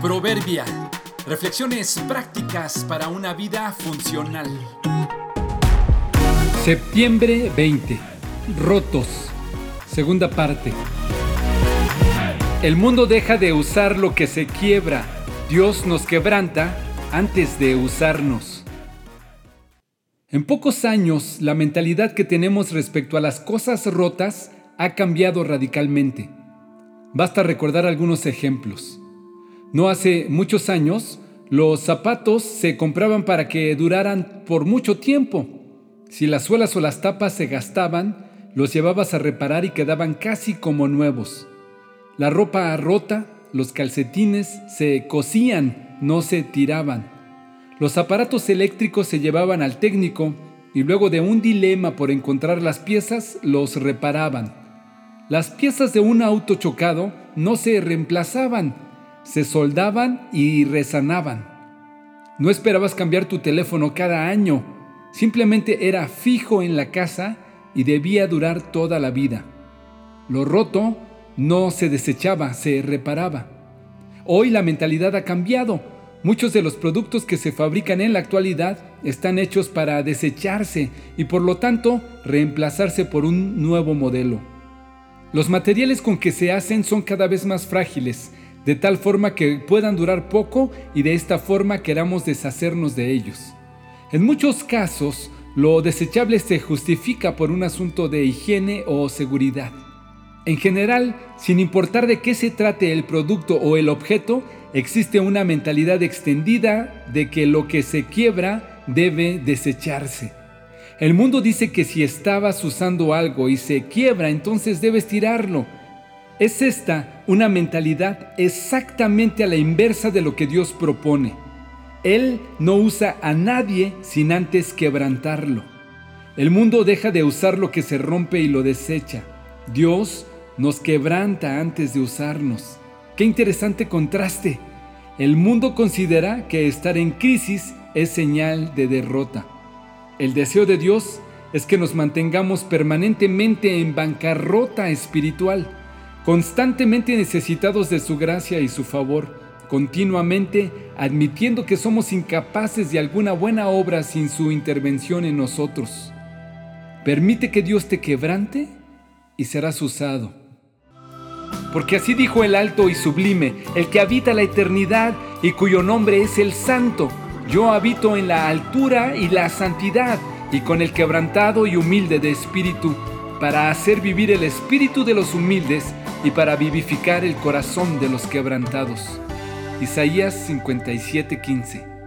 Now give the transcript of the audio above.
Proverbia. Reflexiones prácticas para una vida funcional. Septiembre 20. Rotos. Segunda parte. El mundo deja de usar lo que se quiebra. Dios nos quebranta antes de usarnos. En pocos años, la mentalidad que tenemos respecto a las cosas rotas ha cambiado radicalmente. Basta recordar algunos ejemplos. No hace muchos años, los zapatos se compraban para que duraran por mucho tiempo. Si las suelas o las tapas se gastaban, los llevabas a reparar y quedaban casi como nuevos. La ropa rota, los calcetines se cosían, no se tiraban. Los aparatos eléctricos se llevaban al técnico y luego de un dilema por encontrar las piezas, los reparaban. Las piezas de un auto chocado no se reemplazaban, se soldaban y resanaban. No esperabas cambiar tu teléfono cada año, simplemente era fijo en la casa y debía durar toda la vida. Lo roto no se desechaba, se reparaba. Hoy la mentalidad ha cambiado. Muchos de los productos que se fabrican en la actualidad están hechos para desecharse y por lo tanto reemplazarse por un nuevo modelo. Los materiales con que se hacen son cada vez más frágiles, de tal forma que puedan durar poco y de esta forma queramos deshacernos de ellos. En muchos casos, lo desechable se justifica por un asunto de higiene o seguridad. En general, sin importar de qué se trate el producto o el objeto, existe una mentalidad extendida de que lo que se quiebra debe desecharse. El mundo dice que si estabas usando algo y se quiebra, entonces debes tirarlo. Es esta una mentalidad exactamente a la inversa de lo que Dios propone. Él no usa a nadie sin antes quebrantarlo. El mundo deja de usar lo que se rompe y lo desecha. Dios nos quebranta antes de usarnos. Qué interesante contraste. El mundo considera que estar en crisis es señal de derrota. El deseo de Dios es que nos mantengamos permanentemente en bancarrota espiritual, constantemente necesitados de su gracia y su favor, continuamente admitiendo que somos incapaces de alguna buena obra sin su intervención en nosotros. Permite que Dios te quebrante y serás usado. Porque así dijo el alto y sublime, el que habita la eternidad y cuyo nombre es el santo yo habito en la altura y la santidad y con el quebrantado y humilde de espíritu, para hacer vivir el espíritu de los humildes y para vivificar el corazón de los quebrantados. Isaías 57:15